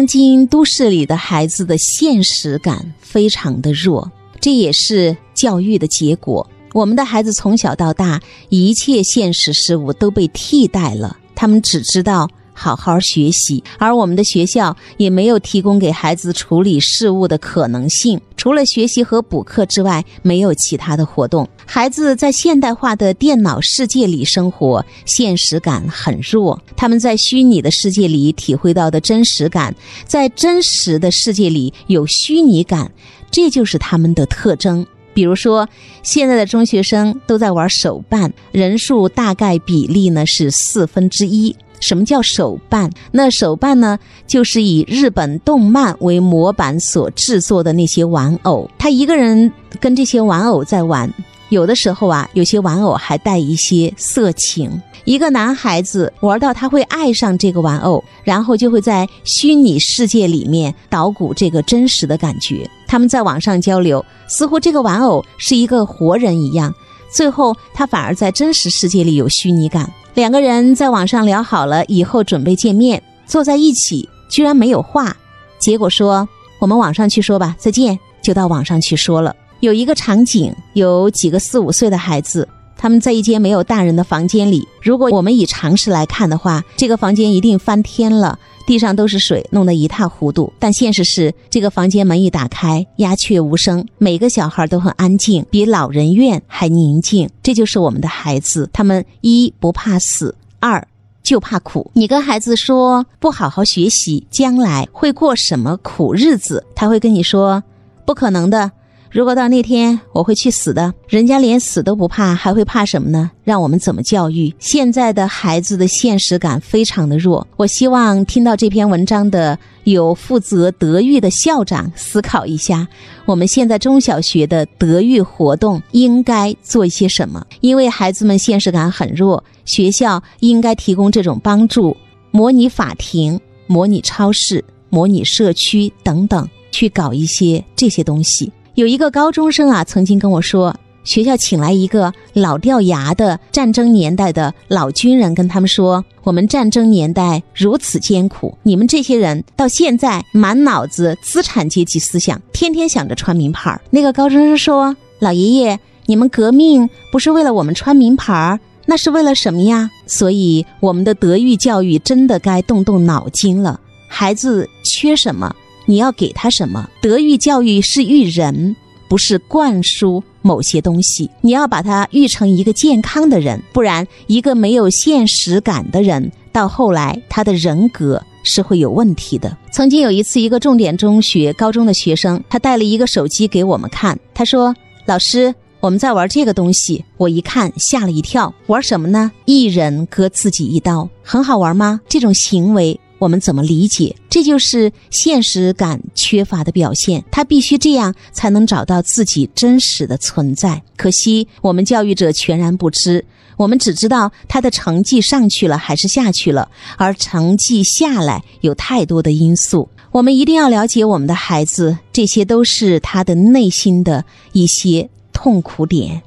当今都市里的孩子的现实感非常的弱，这也是教育的结果。我们的孩子从小到大，一切现实事物都被替代了，他们只知道。好好学习，而我们的学校也没有提供给孩子处理事物的可能性。除了学习和补课之外，没有其他的活动。孩子在现代化的电脑世界里生活，现实感很弱。他们在虚拟的世界里体会到的真实感，在真实的世界里有虚拟感，这就是他们的特征。比如说，现在的中学生都在玩手办，人数大概比例呢是四分之一。什么叫手办？那手办呢，就是以日本动漫为模板所制作的那些玩偶。他一个人跟这些玩偶在玩，有的时候啊，有些玩偶还带一些色情。一个男孩子玩到他会爱上这个玩偶，然后就会在虚拟世界里面捣鼓这个真实的感觉。他们在网上交流，似乎这个玩偶是一个活人一样。最后，他反而在真实世界里有虚拟感。两个人在网上聊好了以后准备见面，坐在一起居然没有话，结果说我们网上去说吧，再见，就到网上去说了。有一个场景，有几个四五岁的孩子，他们在一间没有大人的房间里。如果我们以常识来看的话，这个房间一定翻天了。地上都是水，弄得一塌糊涂。但现实是，这个房间门一打开，鸦雀无声，每个小孩都很安静，比老人院还宁静。这就是我们的孩子，他们一不怕死，二就怕苦。你跟孩子说不好好学习，将来会过什么苦日子？他会跟你说，不可能的。如果到那天我会去死的，人家连死都不怕，还会怕什么呢？让我们怎么教育现在的孩子的现实感非常的弱。我希望听到这篇文章的有负责德育的校长思考一下，我们现在中小学的德育活动应该做一些什么？因为孩子们现实感很弱，学校应该提供这种帮助，模拟法庭、模拟超市、模拟社区等等，去搞一些这些东西。有一个高中生啊，曾经跟我说，学校请来一个老掉牙的战争年代的老军人，跟他们说，我们战争年代如此艰苦，你们这些人到现在满脑子资产阶级思想，天天想着穿名牌。那个高中生说，老爷爷，你们革命不是为了我们穿名牌，那是为了什么呀？所以我们的德育教育真的该动动脑筋了，孩子缺什么？你要给他什么？德育教育是育人，不是灌输某些东西。你要把他育成一个健康的人，不然一个没有现实感的人，到后来他的人格是会有问题的。曾经有一次，一个重点中学高中的学生，他带了一个手机给我们看，他说：“老师，我们在玩这个东西。”我一看吓了一跳，玩什么呢？一人割自己一刀，很好玩吗？这种行为。我们怎么理解？这就是现实感缺乏的表现。他必须这样才能找到自己真实的存在。可惜我们教育者全然不知，我们只知道他的成绩上去了还是下去了，而成绩下来有太多的因素。我们一定要了解我们的孩子，这些都是他的内心的一些痛苦点。